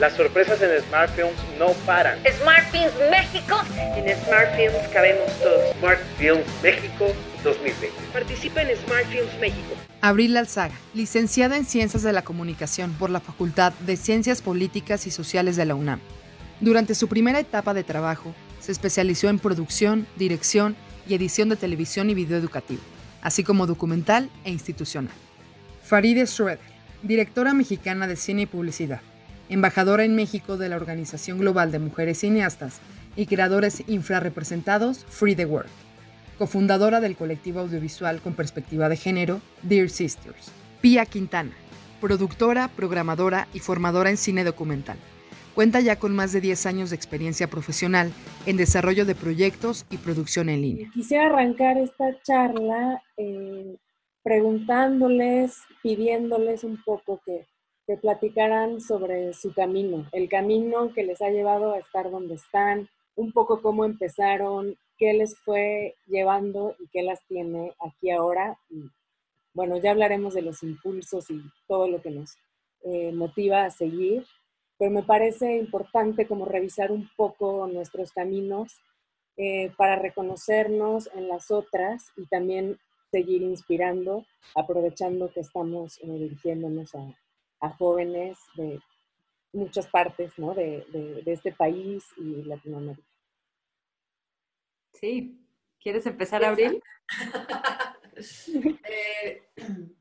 Las sorpresas en Smart Films no paran. Smart Films México. En Smart Films cabemos todos. Smart Films México 2020. Participa en Smart Films México. Abril Alzaga, licenciada en Ciencias de la Comunicación por la Facultad de Ciencias Políticas y Sociales de la UNAM. Durante su primera etapa de trabajo, se especializó en producción, dirección y edición de televisión y video educativo, así como documental e institucional. Faride Schroeder, directora mexicana de cine y publicidad embajadora en México de la Organización Global de Mujeres Cineastas y creadores infrarrepresentados Free the World, cofundadora del colectivo audiovisual con perspectiva de género Dear Sisters. Pia Quintana, productora, programadora y formadora en cine documental. Cuenta ya con más de 10 años de experiencia profesional en desarrollo de proyectos y producción en línea. Quisiera arrancar esta charla eh, preguntándoles, pidiéndoles un poco que que platicaran sobre su camino, el camino que les ha llevado a estar donde están, un poco cómo empezaron, qué les fue llevando y qué las tiene aquí ahora. Y, bueno, ya hablaremos de los impulsos y todo lo que nos eh, motiva a seguir, pero me parece importante como revisar un poco nuestros caminos eh, para reconocernos en las otras y también seguir inspirando, aprovechando que estamos eh, dirigiéndonos a, a jóvenes de muchas partes ¿no? de, de, este país y Latinoamérica. Sí, ¿quieres empezar, Abril? eh,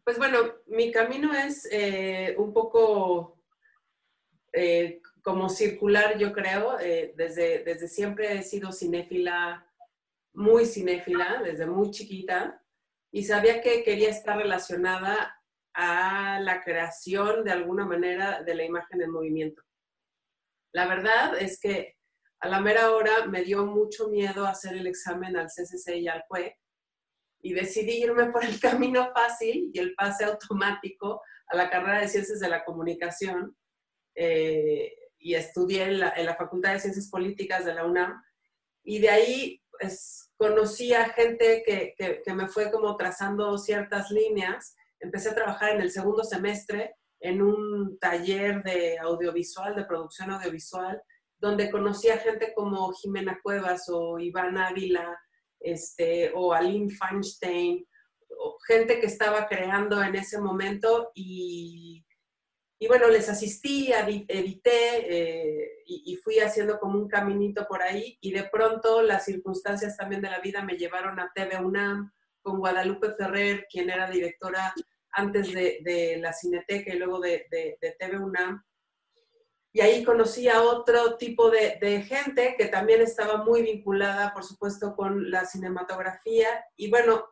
pues bueno, mi camino es eh, un poco eh, como circular, yo creo. Eh, desde, desde siempre he sido cinéfila, muy cinéfila, desde muy chiquita, y sabía que quería estar relacionada a la creación de alguna manera de la imagen en movimiento. La verdad es que a la mera hora me dio mucho miedo hacer el examen al CCC y al CUE y decidí irme por el camino fácil y el pase automático a la carrera de Ciencias de la Comunicación eh, y estudié en la, Facultad de Ciencias Políticas de la UNAM y de ahí pues, conocí a gente que, que me fue como trazando ciertas líneas empecé a trabajar en el segundo semestre en un taller de audiovisual, de producción audiovisual, donde conocí gente como Jimena Cuevas o Iván Ávila, este, o Aline Feinstein, gente que estaba creando en ese momento y, y bueno, les asistí, edité eh, y, y, fui haciendo como un caminito por ahí y de pronto las circunstancias también de la vida me llevaron a TV UNAM con Guadalupe Ferrer, quien era directora antes de, la Cineteca y luego de, de, TV UNAM. Y ahí conocí a otro tipo de, gente que también estaba muy vinculada, por supuesto, con la cinematografía. Y bueno,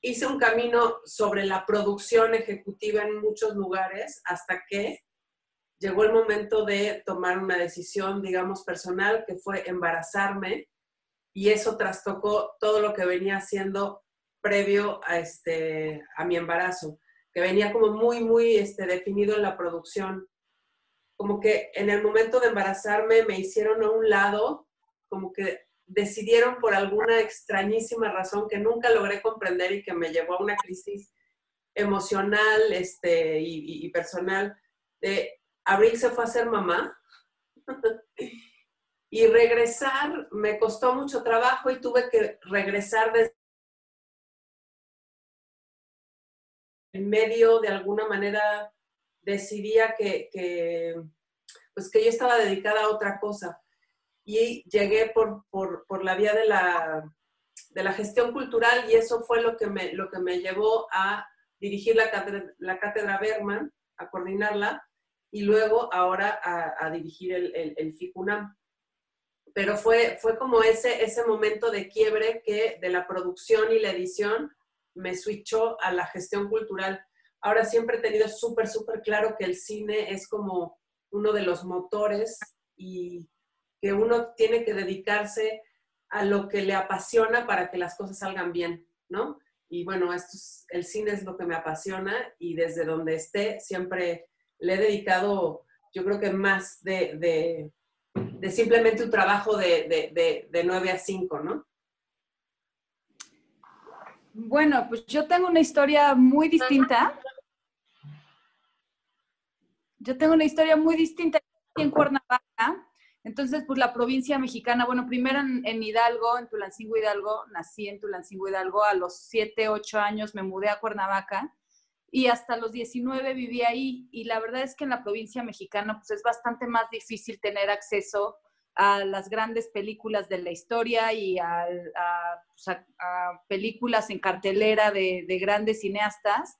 hice un camino sobre la producción ejecutiva en muchos lugares hasta que llegó el momento de tomar una decisión, digamos, personal, que fue embarazarme. Y eso trastocó todo lo que venía haciendo previo a, este, a mi embarazo que venía como muy, muy este, definido en la producción. Como que en el momento de embarazarme me hicieron a un lado, como que decidieron por alguna extrañísima razón que nunca logré comprender y que me llevó a una crisis emocional este, y, personal de Abril se fue a ser mamá y regresar me costó mucho trabajo y tuve que regresar desde medio de alguna manera decidía que, pues que yo estaba dedicada a otra cosa. Y llegué por, por, la vía de la, de la, gestión cultural y eso fue lo que me, lo que me llevó a dirigir la cátedra, la cátedra Berman, a coordinarla y luego ahora a, dirigir el, el, el, FICUNAM. Pero fue, fue como ese, ese momento de quiebre que de la producción y la edición me switchó a la gestión cultural. Ahora siempre he tenido súper, súper claro que el cine es como uno de los motores y que uno tiene que dedicarse a lo que le apasiona para que las cosas salgan bien, ¿no? Y bueno, esto el cine es lo que me apasiona y desde donde esté siempre le he dedicado, yo creo que más de, simplemente un trabajo de, de, de 9 a 5, ¿no? Bueno, pues yo tengo una historia muy distinta. Yo tengo una historia muy distinta. en Cuernavaca, entonces, pues la provincia mexicana, bueno, primero en, Hidalgo, en Tulancingo Hidalgo, nací en Tulancingo Hidalgo, a los 7, 8 años me mudé a Cuernavaca y hasta los 19 viví ahí. Y la verdad es que en la provincia mexicana, pues es bastante más difícil tener acceso a las grandes películas de la historia y a, pues, películas en cartelera de, de grandes cineastas.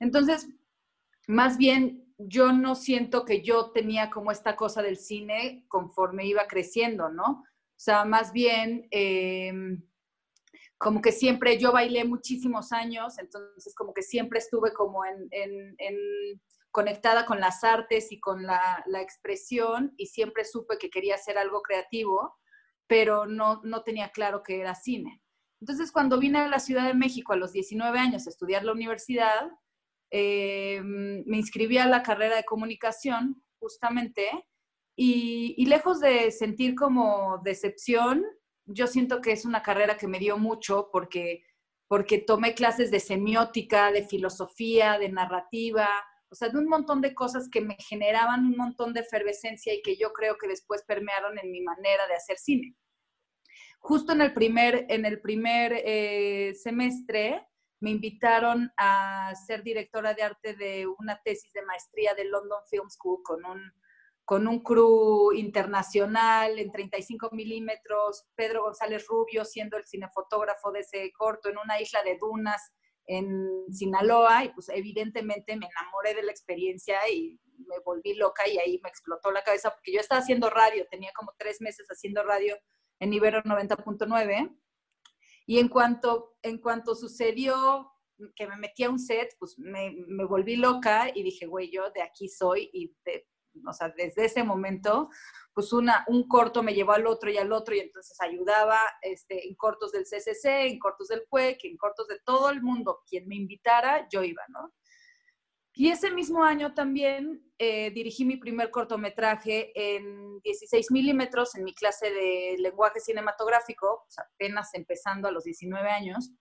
Entonces, más bien yo no siento que yo tenía como esta cosa del cine conforme iba creciendo, ¿no? O sea, más bien, em, como que siempre, yo bailé muchísimos años, entonces como que siempre estuve como en, conectada con las artes y con la, expresión y siempre supe que quería hacer algo creativo, pero no, no tenía claro que era cine. Entonces, cuando vine a la Ciudad de México a los 19 años a estudiar la universidad, eh, me inscribí a la carrera de comunicación justamente y, lejos de sentir como decepción, yo siento que es una carrera que me dio mucho porque, porque tomé clases de semiótica, de filosofía, de narrativa, o sea, de un montón de cosas que me generaban un montón de efervescencia y que yo creo que después permearon en mi manera de hacer cine. Justo en el primer, en el primer eh, semestre, me invitaron a ser directora de arte de una tesis de maestría de London Film School con un, con un crew internacional en 35 milímetros, Pedro González Rubio siendo el cinefotógrafo de ese corto en una isla de dunas en Sinaloa y pues evidentemente me enamoré de la experiencia y me volví loca y ahí me explotó la cabeza porque yo estaba haciendo radio, tenía como tres meses haciendo radio en Ibero 90.9 y en cuanto, en cuanto sucedió que me metí a un set, pues me, me volví loca y dije, güey, yo de aquí soy y o sea, desde ese momento, pues una, un corto me llevó al otro y al otro y entonces ayudaba este, en cortos del CCC, en cortos del CUEC, en cortos de todo el mundo. Quien me invitara, yo iba, ¿no? Y ese mismo año también eh, dirigí mi primer cortometraje en 16 milímetros en mi clase de lenguaje cinematográfico, apenas empezando a los 19 años.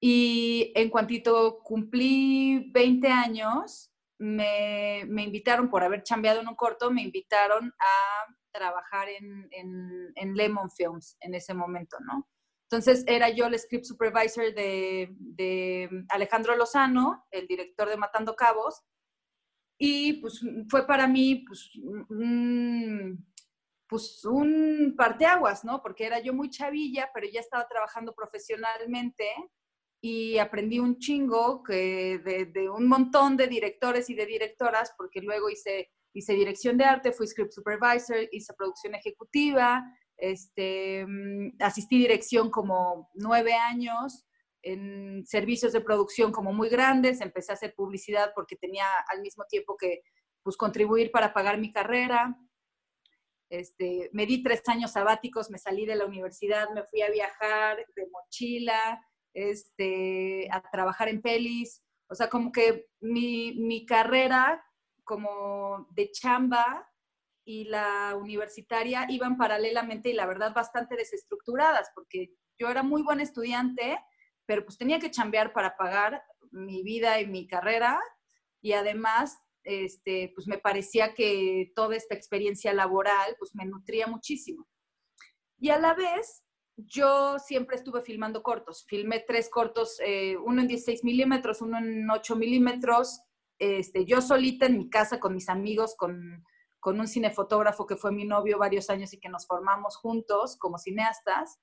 Y en cuantito cumplí 20 años, me, me, invitaron, por haber chambeado en un corto, me invitaron a trabajar en, en, Lemon Films en ese momento, ¿no? Entonces era yo el script supervisor de, Alejandro Lozano, el director de Matando Cabos, y pues fue para mí pues un, pues un parteaguas, ¿no? Porque era yo muy chavilla, pero ya estaba trabajando profesionalmente y aprendí un chingo que de, un montón de directores y de directoras, porque luego hice, hice dirección de arte, fui script supervisor, hice producción ejecutiva, este, mm, asistí dirección como nueve años en servicios de producción como muy grandes, empecé a hacer publicidad porque tenía al mismo tiempo que pues, contribuir para pagar mi carrera. Este, me di tres años sabáticos, me salí de la universidad, me fui a viajar de mochila, este, a trabajar en pelis. O sea, como que mi, mi carrera como de chamba y la universitaria iban paralelamente y la verdad bastante desestructuradas, porque yo era muy buen estudiante, pero pues tenía que chambear para pagar mi vida y mi carrera y además este, pues me parecía que toda esta experiencia laboral pues me nutría muchísimo. Y a la vez, yo siempre estuve filmando cortos. Filmé tres cortos, eh, uno en 16 milímetros, uno en 8 milímetros, este, yo solita en mi casa con mis amigos, con con un cinefotógrafo que fue mi novio varios años y que nos formamos juntos como cineastas.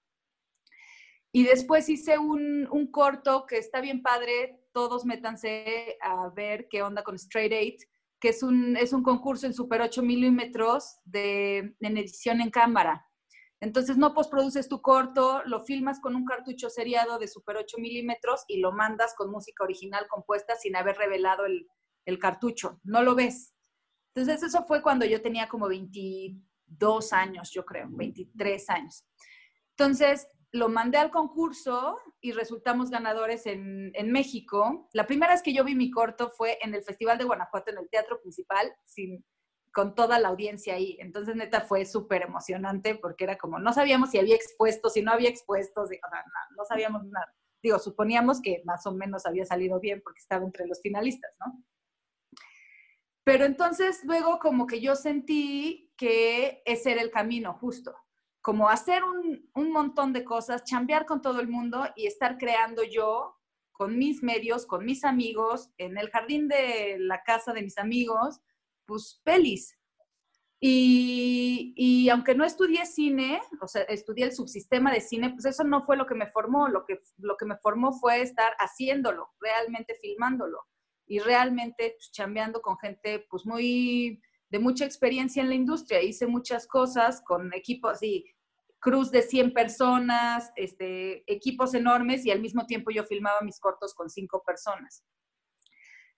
Y después hice un, un corto que está bien padre, todos métanse a ver qué onda con Straight Eight, que es un, es un concurso en Super 8 milímetros de, en edición en cámara. Entonces no postproduces tu corto, lo filmas con un cartucho seriado de Super 8 milímetros y lo mandas con música original compuesta sin haber revelado el, cartucho. No lo ves. Entonces eso fue cuando yo tenía como 22 años, yo creo, 23 años. Entonces lo mandé al concurso y resultamos ganadores en, México. La primera vez que yo vi mi corto fue en el Festival de Guanajuato, en el Teatro Principal, sin, con toda la audiencia ahí. Entonces, neta, fue súper emocionante porque era como, no sabíamos si había expuestos, si no había expuestos, no, no sabíamos nada. Digo, suponíamos que más o menos había salido bien porque estaba entre los finalistas, ¿no? Pero entonces luego como que yo sentí que ese era el camino justo, como hacer un, un montón de cosas, chambear con todo el mundo y estar creando yo con mis medios, con mis amigos, en el jardín de la casa de mis amigos, pues pelis. Y, y, aunque no estudié cine, o sea, estudié el subsistema de cine, pues eso no fue lo que me formó, lo que, lo que me formó fue estar haciéndolo, realmente filmándolo y realmente pues, chambeando con gente pues muy de mucha experiencia en la industria. Hice muchas cosas con equipos y cruz de 100 personas, este, equipos enormes y al mismo tiempo yo filmaba mis cortos con cinco personas.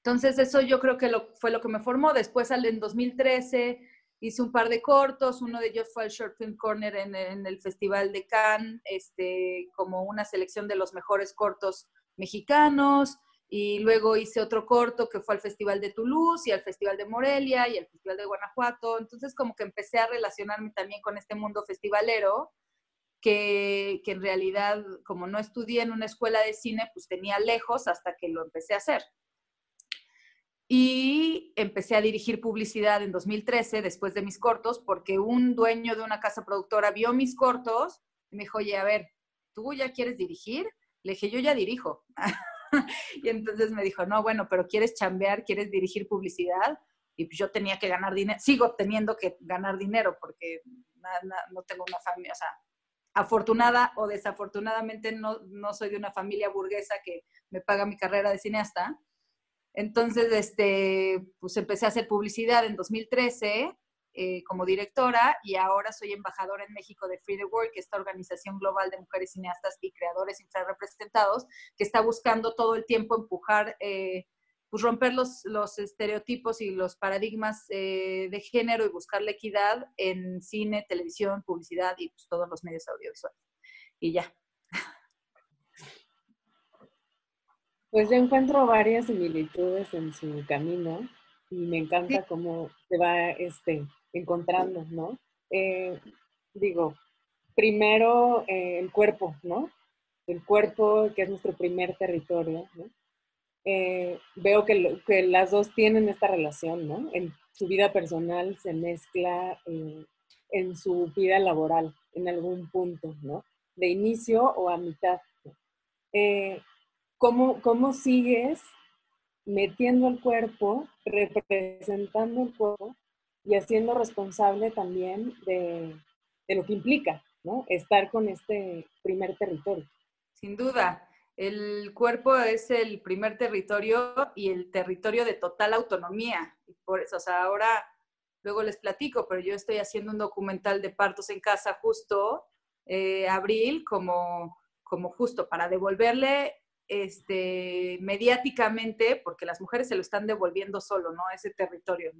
Entonces eso yo creo que lo, fue lo que me formó. Después en 2013 hice un par de cortos, uno de ellos fue el Short Film Corner en, en el Festival de Cannes, este, como una selección de los mejores cortos mexicanos y luego hice otro corto que fue al Festival de Toulouse y al Festival de Morelia y al Festival de Guanajuato. Entonces como que empecé a relacionarme también con este mundo festivalero que, que en realidad como no estudié en una escuela de cine, pues tenía lejos hasta que lo empecé a hacer. Y empecé a dirigir publicidad en 2013 después de mis cortos porque un dueño de una casa productora vio mis cortos y me dijo, oye, a ver, ¿tú ya quieres dirigir? Le dije, yo ya dirijo. y entonces me dijo, no, bueno, pero ¿quieres chambear? ¿Quieres dirigir publicidad? Y pues yo tenía que ganar dinero, sigo teniendo que ganar dinero porque no tengo una familia, o sea, afortunada o desafortunadamente no, no soy de una familia burguesa que me paga mi carrera de cineasta. Entonces, este, pues empecé a hacer publicidad en 2013 eh, como directora y ahora soy embajadora en México de Free the World, que es esta organización global de mujeres cineastas y creadores infrarrepresentados, que está buscando todo el tiempo empujar, eh, pues romper los, los, estereotipos y los paradigmas eh, de género y buscar la equidad en cine, televisión, publicidad y pues, todos los medios audiovisuales. Y ya. Pues yo encuentro varias similitudes en su camino y me encanta cómo se va este, encontrando, ¿no? Eh, digo, primero eh, el cuerpo, ¿no? El cuerpo, que es nuestro primer territorio, ¿no? Eh, veo que, que, las dos tienen esta relación, ¿no? En su vida personal se mezcla en su vida laboral, en algún punto, ¿no? De inicio o a mitad. ¿Cómo, ¿Cómo sigues metiendo el cuerpo, representando el cuerpo y haciendo responsable también de, lo que implica, ¿no? Estar con este primer territorio. Sin duda, el cuerpo es el primer territorio y el territorio de total autonomía. Y por eso, o sea, ahora, luego les platico, pero yo estoy haciendo un documental de partos en casa justo, eh, abril, como, como justo para devolverle este, mediáticamente, porque las mujeres se lo están devolviendo solo, ¿no? Ese territorio.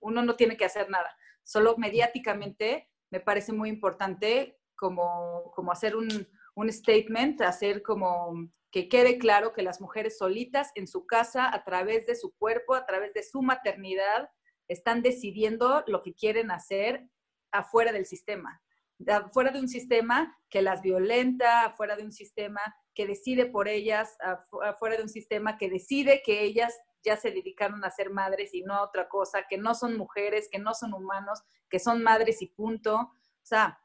uno no tiene que hacer nada. Solo mediáticamente me parece muy importante como, como hacer un, un statement, hacer como que quede claro que las mujeres solitas en su casa, a través de su cuerpo, a través de su maternidad, están decidiendo lo que quieren hacer afuera del sistema, afuera de un sistema que las violenta, afuera de un sistema que decide por ellas, afuera de un sistema que decide que ellas ya se dedicaron a ser madres y no a otra cosa, que no son mujeres, que no son humanos, que son madres y punto. O sea,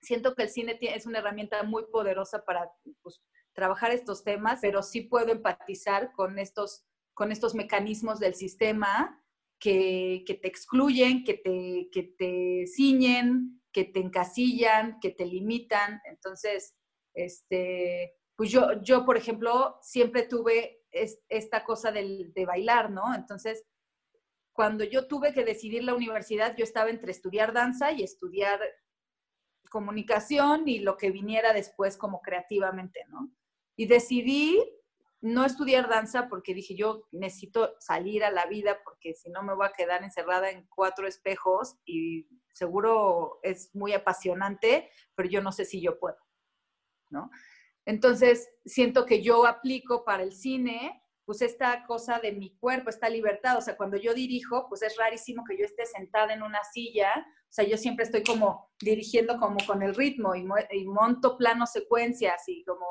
siento que el cine es una herramienta muy poderosa para pues, trabajar estos temas, pero sí puedo empatizar con estos, con estos mecanismos del sistema que, que te excluyen, que te, que te ciñen, que te encasillan, que te limitan. Entonces, este, pues yo, yo, por ejemplo, siempre tuve esta cosa de bailar, ¿no? Entonces, cuando yo tuve que decidir la universidad, yo estaba entre estudiar danza y estudiar comunicación y lo que viniera después como creativamente, ¿no? Y decidí no estudiar danza porque dije, yo necesito salir a la vida porque si no me voy a quedar encerrada en cuatro espejos y seguro es muy apasionante, pero yo no sé si yo puedo, ¿no? Entonces, siento que yo aplico para el cine, pues esta cosa de mi cuerpo, esta libertad, o sea, cuando yo dirijo, pues es rarísimo que yo esté sentada en una silla, o sea, yo siempre estoy como dirigiendo como con el ritmo y, monto planos secuencias y como,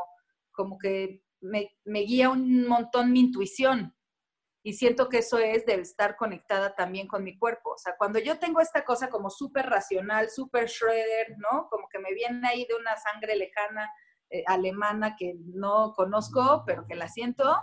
como que me, me guía un montón mi intuición. Y siento que eso es de estar conectada también con mi cuerpo. O sea, cuando yo tengo esta cosa como súper racional, súper shredder, ¿no? Como que me viene ahí de una sangre lejana eh, alemana que no conozco, pero que la siento,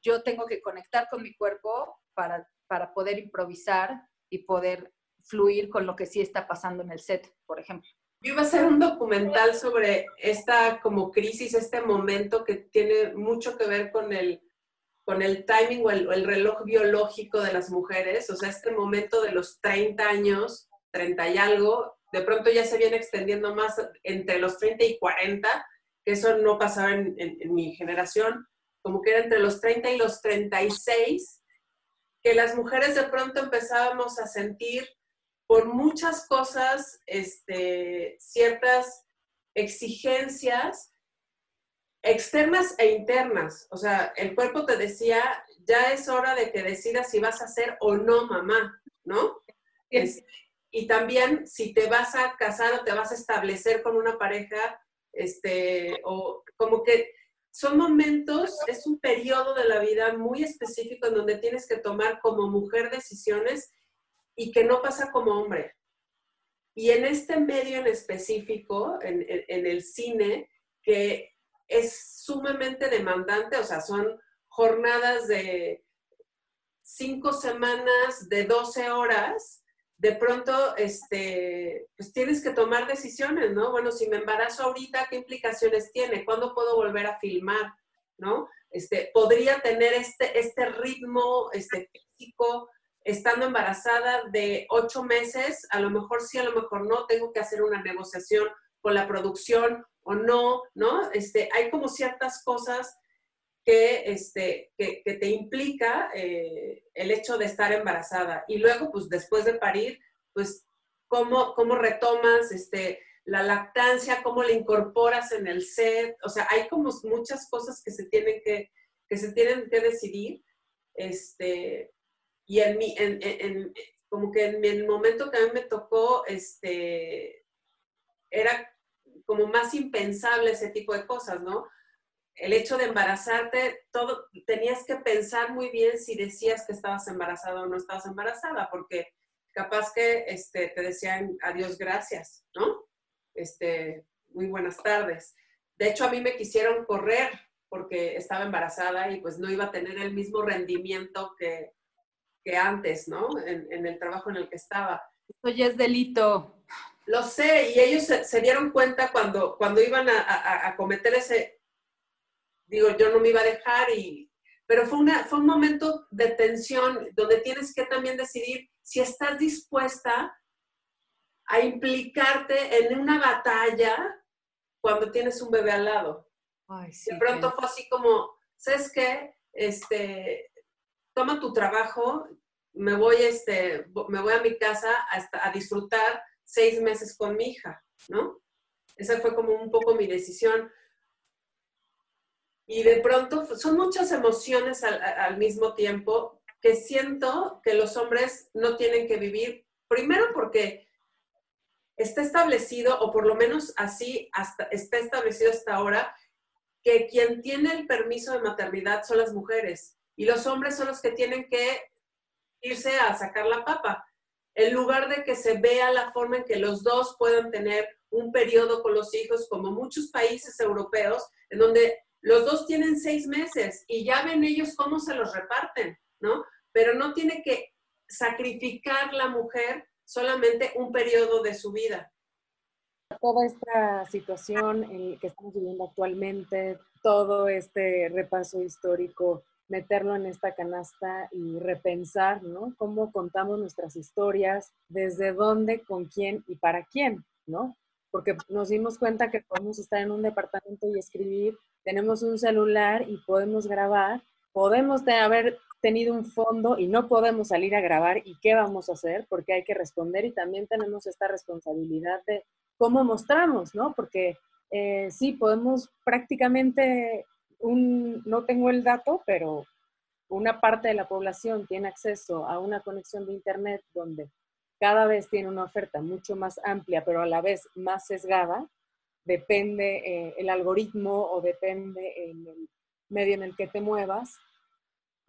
yo tengo que conectar con mi cuerpo para, para poder improvisar y poder fluir con lo que sí está pasando en el set, por ejemplo. Yo iba a hacer un documental sobre esta como crisis, este momento que tiene mucho que ver con el, con el timing o el, reloj biológico de las mujeres, o sea, este momento de los 30 años, 30 y algo, de pronto ya se viene extendiendo más entre los 30 y 40, que eso no pasaba en, en mi generación, como que era entre los 30 y los 36, que las mujeres de pronto empezábamos a sentir por muchas cosas, este, ciertas exigencias externas e internas. O sea, el cuerpo te decía, ya es hora de que decidas si vas a ser o no mamá, ¿no? y también si te vas a casar o te vas a establecer con una pareja, este, o como que son momentos, es un periodo de la vida muy específico en donde tienes que tomar como mujer decisiones y que no pasa como hombre. Y en este medio en específico, en, en el cine, que es sumamente demandante, o sea, son jornadas de cinco semanas, de 12 horas, de pronto, este, pues tienes que tomar decisiones, ¿no? Bueno, si me embarazo ahorita, ¿qué implicaciones tiene? ¿Cuándo puedo volver a filmar? ¿No? Este, podría tener este, este ritmo este, físico estando embarazada de ocho meses, a lo mejor sí, a lo mejor no, tengo que hacer una negociación con la producción o no, ¿no? Este, hay como ciertas cosas que, este, que, te implica eh, el hecho de estar embarazada. Y luego, pues después de parir, pues cómo, cómo retomas este, la lactancia, cómo la incorporas en el set. O sea, hay como muchas cosas que se tienen que, que, se tienen que decidir. Este, y en mi, en, en, como que en el momento que a mí me tocó, este, era como más impensable ese tipo de cosas, ¿no? El hecho de embarazarte, todo, tenías que pensar muy bien si decías que estabas embarazada o no estabas embarazada, porque capaz que este, te decían adiós, gracias, ¿no? Este, muy buenas tardes. De hecho, a mí me quisieron correr porque estaba embarazada y pues no iba a tener el mismo rendimiento que, que antes, ¿no? En, el trabajo en el que estaba. Esto ya es delito. Lo sé, y ellos se, dieron cuenta cuando, cuando iban a, cometer ese, digo, yo no me iba a dejar, y, pero fue, una, fue un momento de tensión donde tienes que también decidir si estás dispuesta a implicarte en una batalla cuando tienes un bebé al lado. de pronto fue así como, ¿sabes qué? Este, toma tu trabajo, me voy, este, me voy a mi casa a, a disfrutar seis meses con mi hija, ¿no? Esa fue como un poco mi decisión. Y de pronto son muchas emociones al, mismo tiempo que siento que los hombres no tienen que vivir, primero porque está establecido, o por lo menos así está establecido hasta ahora, que quien tiene el permiso de maternidad son las mujeres y los hombres son los que tienen que irse a sacar la papa en lugar de que se vea la forma en que los dos puedan tener un periodo con los hijos, como muchos países europeos, en donde los dos tienen seis meses y ya ven ellos cómo se los reparten, ¿no? Pero no tiene que sacrificar la mujer solamente un periodo de su vida. Toda esta situación en que estamos viviendo actualmente, todo este repaso histórico meterlo en esta canasta y repensar, ¿no? Cómo contamos nuestras historias, desde dónde, con quién y para quién, ¿no? Porque nos dimos cuenta que podemos estar en un departamento y escribir, tenemos un celular y podemos grabar, podemos haber tenido un fondo y no podemos salir a grabar y qué vamos a hacer porque hay que responder y también tenemos esta responsabilidad de cómo mostramos, ¿no? Porque eh, sí, podemos prácticamente no tengo el dato, pero una parte de la población tiene acceso a una conexión de Internet donde cada vez tiene una oferta mucho más amplia, pero a la vez más sesgada, depende eh, el algoritmo o depende el medio en el que te muevas,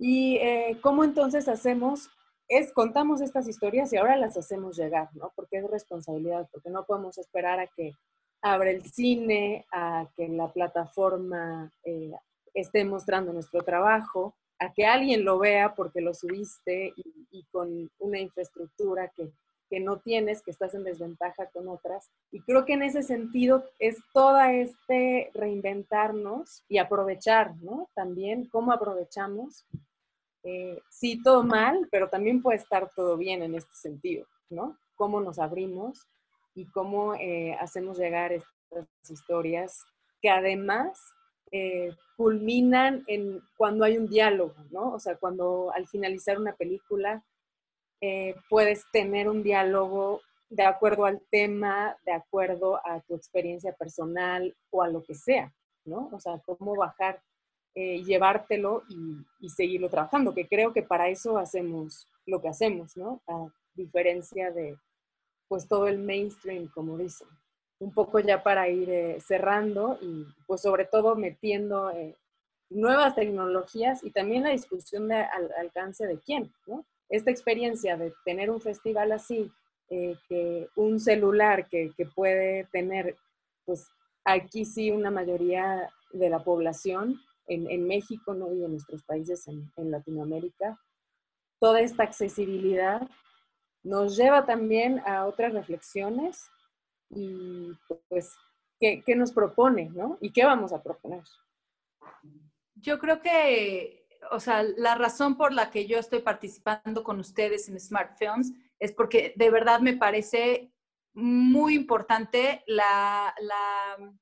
Y eh, cómo entonces hacemos, es contamos estas historias y ahora las hacemos llegar, ¿no? Porque es responsabilidad, porque no podemos esperar a que abra el cine, a que la plataforma eh, esté mostrando nuestro trabajo, a que alguien lo vea porque lo subiste y, con una infraestructura que, que, no tienes, que estás en desventaja con otras. Y creo que en ese sentido es toda este reinventarnos y aprovechar, ¿no? También cómo aprovechamos. Eh, sí, todo mal, pero también puede estar todo bien en este sentido, ¿no? Cómo nos abrimos y cómo eh, hacemos llegar estas historias que además eh, culminan en cuando hay un diálogo, ¿no? O sea, cuando al finalizar una película eh, puedes tener un diálogo de acuerdo al tema, de acuerdo a tu experiencia personal o a lo que sea, ¿no? O sea, cómo bajar, eh, llevártelo y, y, seguirlo trabajando, que creo que para eso hacemos lo que hacemos, ¿no? A diferencia de, pues, todo el mainstream, como dicen un poco ya para ir eh, cerrando y pues sobre todo metiendo eh, nuevas tecnologías y también la discusión de al, alcance de quién, ¿no? Esta experiencia de tener un festival así, eh, que un celular que, que, puede tener, pues aquí sí una mayoría de la población, en, en México ¿no? y en nuestros países en, en Latinoamérica, toda esta accesibilidad nos lleva también a otras reflexiones y pues, ¿qué, ¿qué, nos propone, no? ¿Y qué vamos a proponer? Yo creo que, o sea, la razón por la que yo estoy participando con ustedes en Smart Films es porque de verdad me parece muy importante la, la,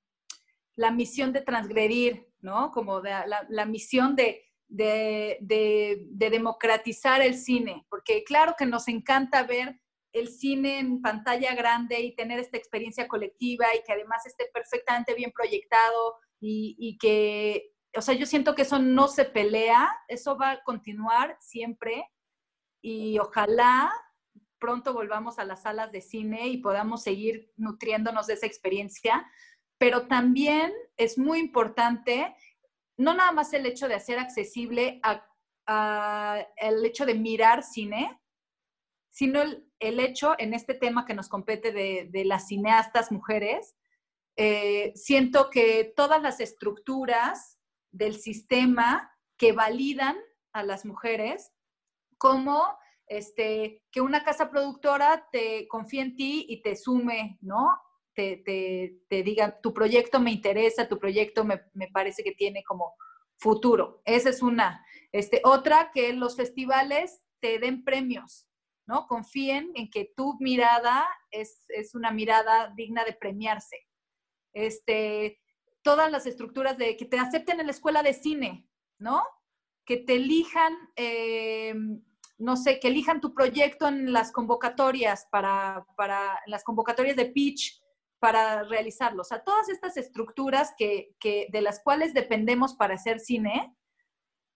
la misión de transgredir, ¿no? Como la misión de, de, de, de, democratizar el cine, porque claro que nos encanta ver el cine en pantalla grande y tener esta experiencia colectiva y que además esté perfectamente bien proyectado y, que, o sea, yo siento que eso no se pelea, eso va a continuar siempre y ojalá pronto volvamos a las salas de cine y podamos seguir nutriéndonos de esa experiencia, pero también es muy importante, no nada más el hecho de hacer accesible a, el hecho de mirar cine, sino el, hecho en este tema que nos compete de, las cineastas mujeres, eh, siento que todas las estructuras del sistema que validan a las mujeres, como este, que una casa productora te confíe en ti y te sume, ¿no? Te, te, diga, tu proyecto me interesa, tu proyecto me, me, parece que tiene como futuro. Esa es una. Este, otra, que los festivales te den premios, ¿no? Confíen en que tu mirada es, una mirada digna de premiarse. Este, todas las estructuras de que te acepten en la escuela de cine, ¿no? Que te elijan, eh, no sé, que elijan tu proyecto en las convocatorias para, para las convocatorias de pitch para realizarlo. O sea, todas estas estructuras que, que, de las cuales dependemos para hacer cine,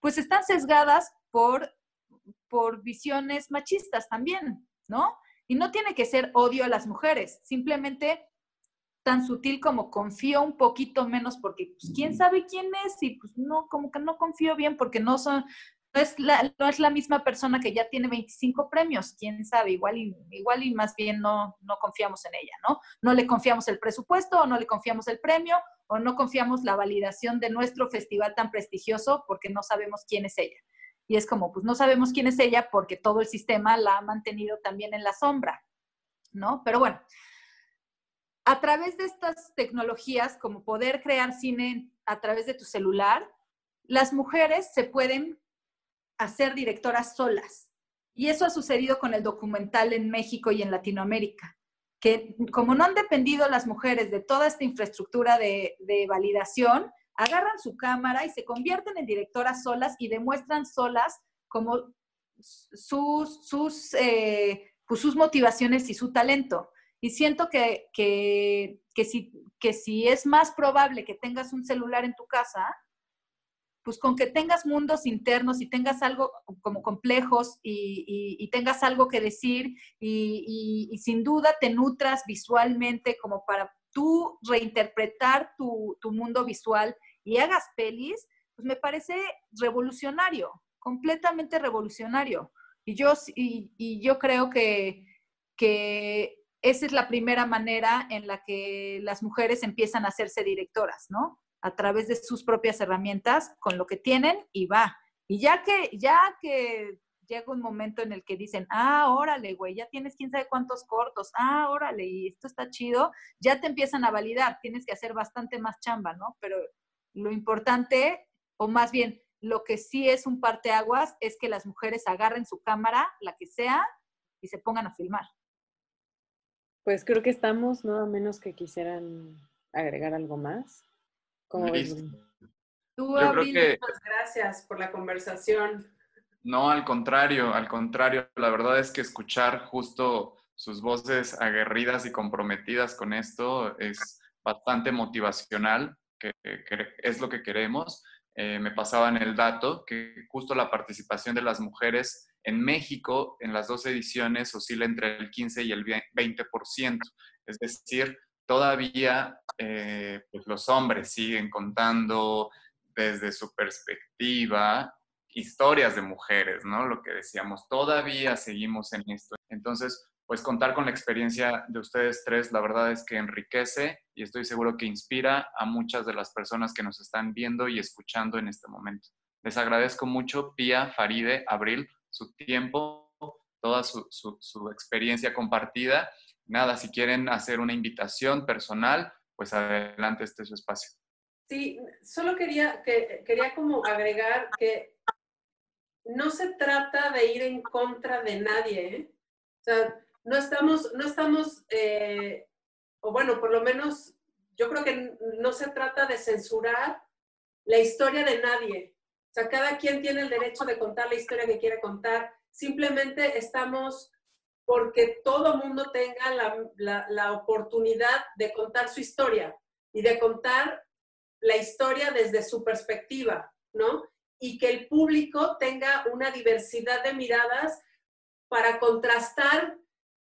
pues están sesgadas por por visiones machistas también, ¿no? Y no tiene que ser odio a las mujeres, simplemente tan sutil como confío un poquito menos porque pues, quién sabe quién es y pues no, como que no confío bien porque no son, es la, no es la misma persona que ya tiene 25 premios, quién sabe, igual y, igual y más bien no, no confiamos en ella, ¿no? No le confiamos el presupuesto o no le confiamos el premio o no confiamos la validación de nuestro festival tan prestigioso porque no sabemos quién es ella y es como, pues no sabemos quién es ella porque todo el sistema la ha mantenido también en la sombra, ¿no? Pero bueno, a través de estas tecnologías, como poder crear cine a través de tu celular, las mujeres se pueden hacer directoras solas. Y eso ha sucedido con el documental en México y en Latinoamérica, que como no han dependido las mujeres de toda esta infraestructura de, de validación, agarran su cámara y se convierten en directoras solas y demuestran solas como sus, sus, eh, pues sus motivaciones y su talento. Y siento que, que, que, si, que si es más probable que tengas un celular en tu casa, pues con que tengas mundos internos y tengas algo como complejos y, tengas algo que decir y, y, sin duda te nutras visualmente como para tú reinterpretar tu, tu mundo visual y hagas pelis, pues me parece revolucionario. completamente revolucionario. Y yo, y, yo creo que, que esa es la primera manera en la que las mujeres empiezan a hacerse directoras, ¿no? A través de sus propias herramientas, con lo que tienen y va. Y ya que, ya que llega un momento en el que dicen, ah, órale, güey, ya tienes quién sabe cuántos cortos, ah, órale, y esto está chido, ya te empiezan a validar, tienes que hacer bastante más chamba, ¿no? Pero lo importante, o más bien, lo que sí es un parteaguas es que las mujeres agarren su cámara, la que sea, y se pongan a filmar. Pues creo que estamos, ¿no? A menos que quisieran agregar algo más. ¿Cómo ves? Tú, muchas gracias por la conversación. No, al contrario, al contrario. La verdad es que escuchar justo sus voces aguerridas y comprometidas con esto es bastante motivacional, que, es lo que queremos. Eh, me pasaban el dato que justo la participación de las mujeres en México en las dos ediciones oscila entre el 15 y el 20%. Es decir, todavía eh, pues los hombres siguen contando desde su perspectiva historias de mujeres, ¿no? Lo que decíamos, todavía seguimos en esto. Entonces, pues contar con la experiencia de ustedes tres, la verdad es que enriquece y estoy seguro que inspira a muchas de las personas que nos están viendo y escuchando en este momento. Les agradezco mucho, Pía, Faride, Abril, su tiempo, toda su, su experiencia compartida. Nada, si quieren hacer una invitación personal, pues adelante, este es su espacio. Sí, solo quería, que, quería como agregar que no se trata de ir en contra de nadie, ¿eh? O sea, no estamos, no estamos, eh, o bueno, por lo menos yo creo que no se trata de censurar la historia de nadie. O sea, cada quien tiene el derecho de contar la historia que quiere contar. Simplemente estamos porque todo mundo tenga la, la, oportunidad de contar su historia y de contar la historia desde su perspectiva, ¿no? Y que el público tenga una diversidad de miradas para contrastar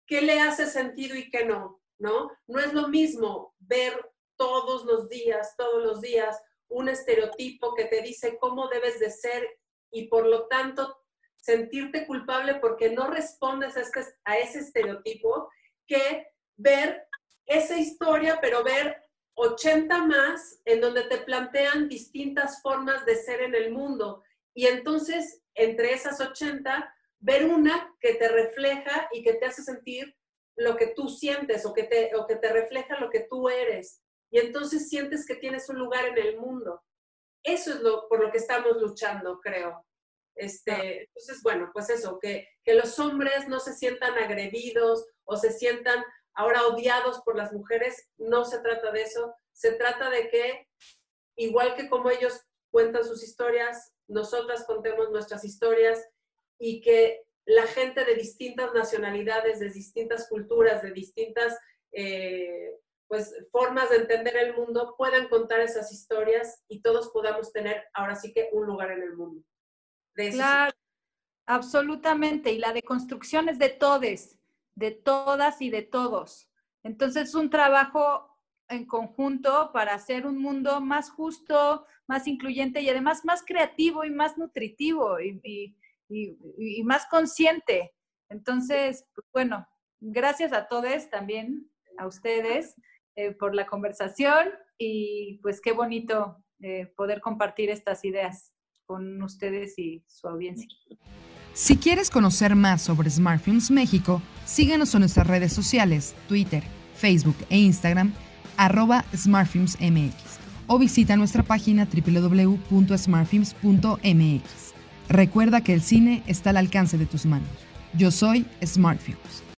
qué le hace sentido y qué no, ¿no? No es lo mismo ver todos los días, todos los días, un estereotipo que te dice cómo debes de ser y por lo tanto sentirte culpable porque no respondes a, este, a ese estereotipo, que ver esa historia, pero ver 80 más en donde te plantean distintas formas de ser en el mundo. Y entonces, entre esas 80, ver una que te refleja y que te hace sentir lo que tú sientes o que te, o que te refleja lo que tú eres. Y entonces sientes que tienes un lugar en el mundo. Eso es lo, por lo que estamos luchando, creo. Este, entonces, bueno, pues eso, que, que los hombres no se sientan agredidos o se sientan ahora odiados por las mujeres, no se trata de eso, se trata de que, igual que como ellos cuentan sus historias, nosotras contemos nuestras historias y que la gente de distintas nacionalidades, de distintas culturas, de distintas eh, pues, formas de entender el mundo puedan contar esas historias y todos podamos tener ahora sí que un lugar en el mundo. Claro, absolutamente. Y la deconstrucción es de todes de todas y de todos. Entonces, es un trabajo en conjunto para hacer un mundo más justo, más incluyente y además más creativo y más nutritivo y, más consciente. Entonces, pues, bueno, gracias a todos también, a ustedes, eh, por la conversación y pues qué bonito eh, poder compartir estas ideas con ustedes y su audiencia. Si quieres conocer más sobre Smartfilms México, síguenos en nuestras redes sociales, Twitter, Facebook e Instagram, arroba SmartFilmsMX, o visita nuestra página www.smartfilms.mx. Recuerda que el cine está al alcance de tus manos. Yo soy Smartfilms.